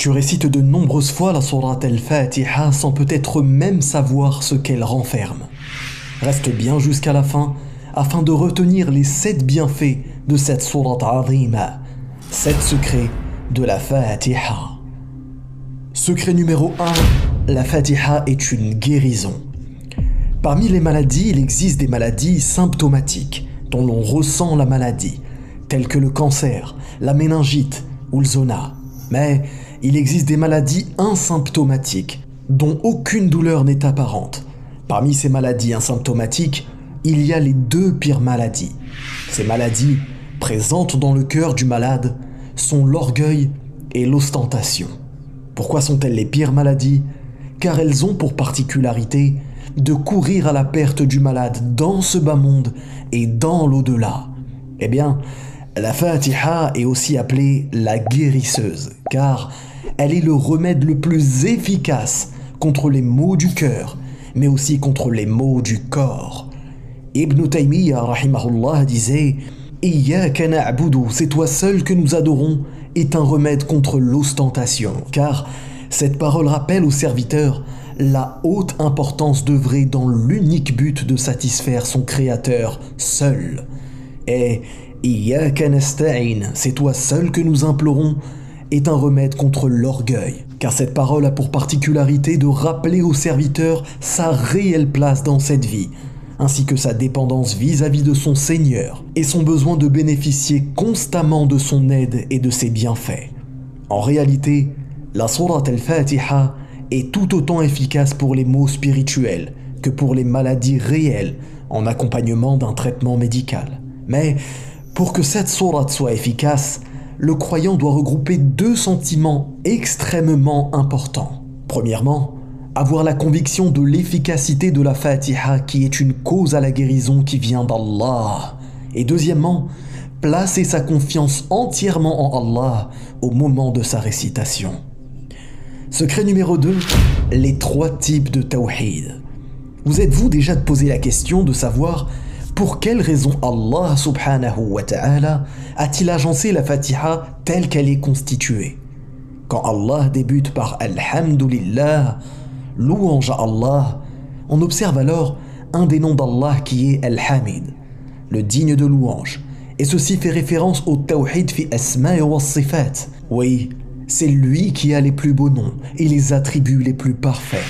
Tu récites de nombreuses fois la sourate al-Fatiha sans peut-être même savoir ce qu'elle renferme. Reste bien jusqu'à la fin afin de retenir les sept bienfaits de cette sourate azima, sept secrets de la Fatiha. Secret numéro 1, la Fatiha est une guérison. Parmi les maladies, il existe des maladies symptomatiques dont l'on ressent la maladie, telles que le cancer, la méningite ou le zona. Mais il existe des maladies asymptomatiques dont aucune douleur n'est apparente. Parmi ces maladies asymptomatiques, il y a les deux pires maladies. Ces maladies, présentes dans le cœur du malade, sont l'orgueil et l'ostentation. Pourquoi sont-elles les pires maladies? Car elles ont pour particularité de courir à la perte du malade dans ce bas monde et dans l'au-delà. Eh bien, la Fatiha est aussi appelée la guérisseuse, car elle est le remède le plus efficace contre les maux du cœur, mais aussi contre les maux du corps. Ibn Taymiyyah disait c'est toi seul que nous adorons, est un remède contre l'ostentation, car cette parole rappelle aux serviteurs la haute importance d'œuvrer dans l'unique but de satisfaire son Créateur seul. Et c'est toi seul que nous implorons, est un remède contre l'orgueil, car cette parole a pour particularité de rappeler au serviteur sa réelle place dans cette vie, ainsi que sa dépendance vis-à-vis de son Seigneur et son besoin de bénéficier constamment de son aide et de ses bienfaits. En réalité, la Surat al-Fatiha est tout autant efficace pour les maux spirituels que pour les maladies réelles en accompagnement d'un traitement médical. Mais pour que cette sourate soit efficace, le croyant doit regrouper deux sentiments extrêmement importants. Premièrement, avoir la conviction de l'efficacité de la Fatiha qui est une cause à la guérison qui vient d'Allah. Et deuxièmement, placer sa confiance entièrement en Allah au moment de sa récitation. Secret numéro 2, les trois types de tawhid. Vous êtes-vous déjà posé la question de savoir pour quelle raison Allah subhanahu wa ta'ala a-t-il agencé la Fatiha telle qu'elle est constituée? Quand Allah débute par Alhamdulillah, louange à Allah, on observe alors un des noms d'Allah qui est Al-Hamid, le digne de louange. Et ceci fait référence au Tawhid fi asma wa sifat. Oui, c'est lui qui a les plus beaux noms et les attributs les plus parfaits.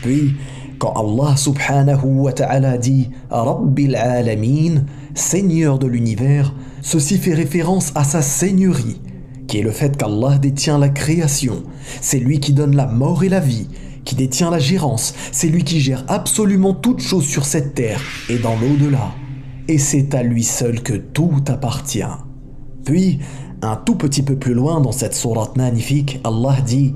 Puis, quand Allah subhanahu wa ta'ala dit Rabbil alamin, Seigneur de l'univers, ceci fait référence à sa seigneurie, qui est le fait qu'Allah détient la création. C'est lui qui donne la mort et la vie, qui détient la gérance. C'est lui qui gère absolument toutes choses sur cette terre et dans l'au-delà. Et c'est à lui seul que tout appartient. Puis, un tout petit peu plus loin dans cette sourate magnifique, Allah dit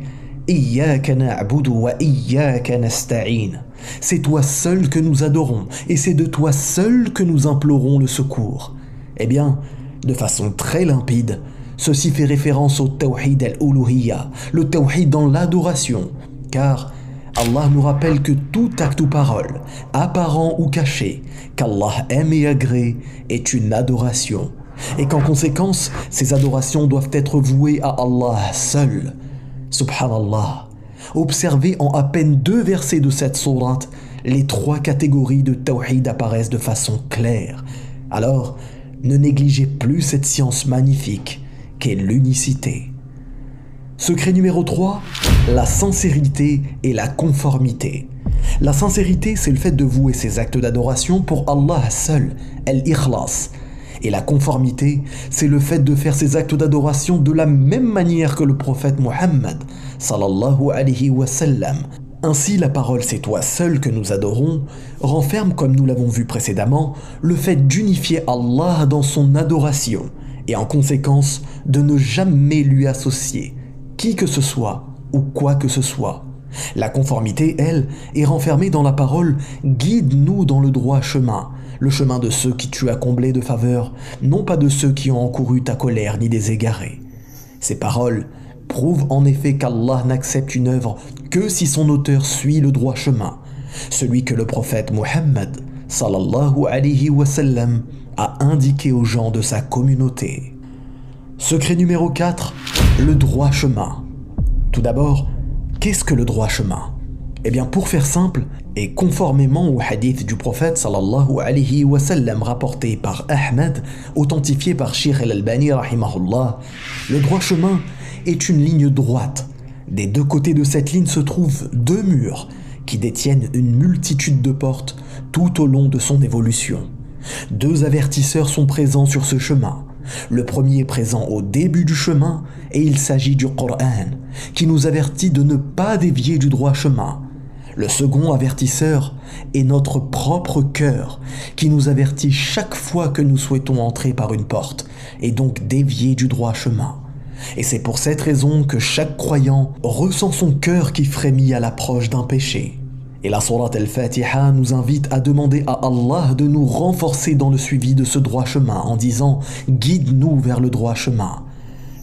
c'est toi seul que nous adorons, et c'est de toi seul que nous implorons le secours. Eh bien, de façon très limpide, ceci fait référence au Tawhid al-Uluhiyya, le Tawhid dans l'adoration, car Allah nous rappelle que tout acte ou parole, apparent ou caché, qu'Allah aime et agrée, est une adoration, et qu'en conséquence, ces adorations doivent être vouées à Allah seul, Subhanallah. Observez en à peine deux versets de cette sourate, les trois catégories de tawhid apparaissent de façon claire. Alors, ne négligez plus cette science magnifique qu'est l'unicité. Secret numéro 3, la sincérité et la conformité. La sincérité, c'est le fait de vouer ses actes d'adoration pour Allah seul, el-ikhlas, et la conformité, c'est le fait de faire ses actes d'adoration de la même manière que le prophète Mohammed sallallahu. Ainsi, la parole C'est toi seul que nous adorons renferme, comme nous l'avons vu précédemment, le fait d'unifier Allah dans son adoration et en conséquence de ne jamais lui associer qui que ce soit ou quoi que ce soit. La conformité, elle, est renfermée dans la parole Guide-nous dans le droit chemin, le chemin de ceux qui tu as comblé de faveur, non pas de ceux qui ont encouru ta colère ni des égarés. Ces paroles prouvent en effet qu'Allah n'accepte une œuvre que si son auteur suit le droit chemin, celui que le prophète Mohammed sallallahu alayhi wa sallam, a indiqué aux gens de sa communauté. Secret numéro 4, le droit chemin. Tout d'abord, qu'est-ce que le droit chemin? Eh bien, pour faire simple, et conformément au hadith du prophète sallallahu alayhi wa sallam rapporté par Ahmed, authentifié par Shir al-Albani rahimahullah, le droit chemin est une ligne droite. Des deux côtés de cette ligne se trouvent deux murs qui détiennent une multitude de portes tout au long de son évolution. Deux avertisseurs sont présents sur ce chemin. Le premier est présent au début du chemin et il s'agit du Coran qui nous avertit de ne pas dévier du droit chemin. Le second avertisseur est notre propre cœur qui nous avertit chaque fois que nous souhaitons entrer par une porte et donc dévier du droit chemin. Et c'est pour cette raison que chaque croyant ressent son cœur qui frémit à l'approche d'un péché. Et la Surat al-Fatiha nous invite à demander à Allah de nous renforcer dans le suivi de ce droit chemin en disant Guide-nous vers le droit chemin.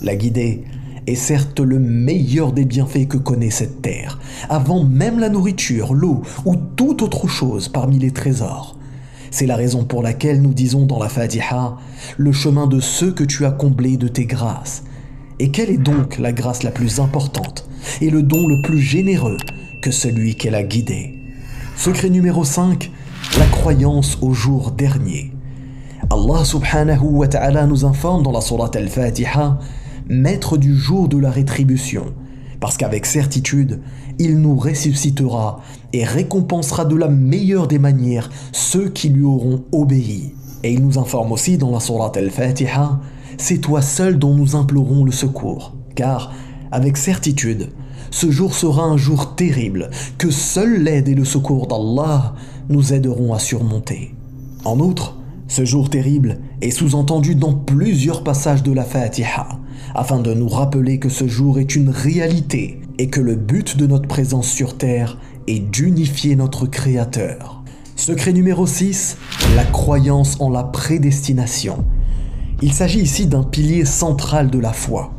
La guider est certes le meilleur des bienfaits que connaît cette terre, avant même la nourriture, l'eau ou toute autre chose parmi les trésors. C'est la raison pour laquelle nous disons dans la Fatiha le chemin de ceux que tu as comblés de tes grâces. Et quelle est donc la grâce la plus importante et le don le plus généreux que celui qu'elle a guidé? Secret numéro 5, la croyance au jour dernier. Allah subhanahu wa ta'ala nous informe dans la Surat al-Fatiha, maître du jour de la rétribution, parce qu'avec certitude, il nous ressuscitera et récompensera de la meilleure des manières ceux qui lui auront obéi. Et il nous informe aussi dans la Surat al-Fatiha c'est toi seul dont nous implorons le secours. Car, avec certitude, ce jour sera un jour terrible que seule l'aide et le secours d'Allah nous aideront à surmonter. En outre, ce jour terrible est sous-entendu dans plusieurs passages de la Fatiha, afin de nous rappeler que ce jour est une réalité et que le but de notre présence sur Terre est d'unifier notre Créateur. Secret numéro 6, la croyance en la prédestination. Il s'agit ici d'un pilier central de la foi.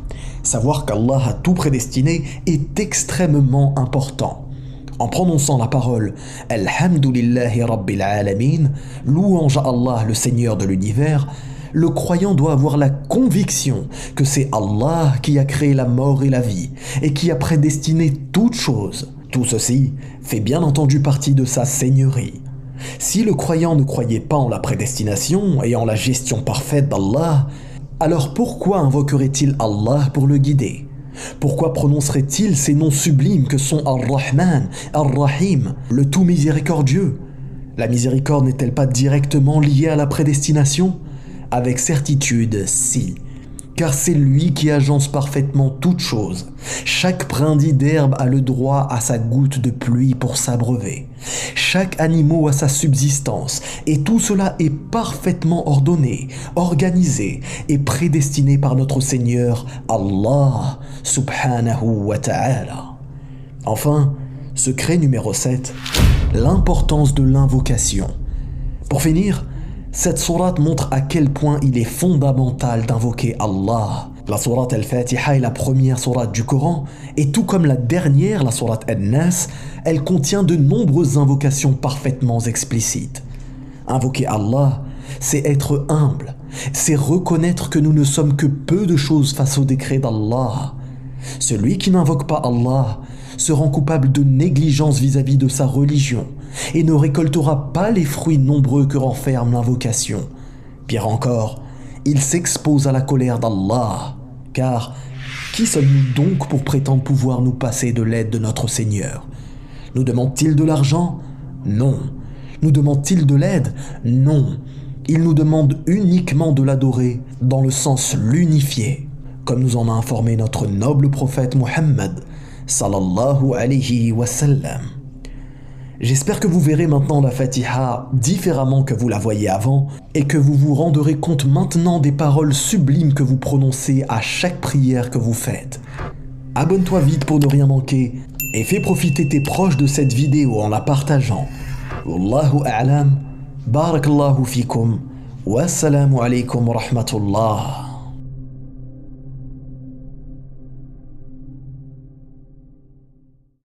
Savoir qu'Allah a tout prédestiné est extrêmement important. En prononçant la parole Alhamdulillahi Rabbil Alamin, louange à Allah le Seigneur de l'univers, le croyant doit avoir la conviction que c'est Allah qui a créé la mort et la vie et qui a prédestiné toutes choses. Tout ceci fait bien entendu partie de sa seigneurie. Si le croyant ne croyait pas en la prédestination et en la gestion parfaite d'Allah, alors pourquoi invoquerait-il Allah pour le guider? Pourquoi prononcerait-il ces noms sublimes que sont Ar-Rahman, Ar-Rahim, le tout miséricordieux? La miséricorde n'est-elle pas directement liée à la prédestination? Avec certitude, si car c'est lui qui agence parfaitement toutes choses. Chaque brindille d'herbe a le droit à sa goutte de pluie pour s'abreuver. Chaque animal a sa subsistance, et tout cela est parfaitement ordonné, organisé et prédestiné par notre Seigneur Allah subhanahu wa ta'ala. Enfin, secret numéro 7, l'importance de l'invocation. Pour finir, cette sourate montre à quel point il est fondamental d'invoquer Allah. La sourate Al-Fatiha est la première sourate du Coran, et tout comme la dernière, la sourate Al-Nas, elle contient de nombreuses invocations parfaitement explicites. Invoquer Allah, c'est être humble, c'est reconnaître que nous ne sommes que peu de choses face au décret d'Allah. Celui qui n'invoque pas Allah se rend coupable de négligence vis-à-vis de sa religion et ne récoltera pas les fruits nombreux que renferme l'invocation. Pire encore, il s'expose à la colère d'Allah, car qui sommes-nous donc pour prétendre pouvoir nous passer de l'aide de notre Seigneur? Nous demande-t-il de l'argent? Non. Nous demande-t-il de l'aide? Non. Il nous demande uniquement de l'adorer dans le sens l'unifier, comme nous en a informé notre noble prophète Muhammad sallallahu alayhi wa sallam. J'espère que vous verrez maintenant la Fatiha différemment que vous la voyez avant et que vous vous rendrez compte maintenant des paroles sublimes que vous prononcez à chaque prière que vous faites. Abonne-toi vite pour ne rien manquer et fais profiter tes proches de cette vidéo en la partageant. Wallahu a'lam, barakallahu wassalamu wa rahmatullah.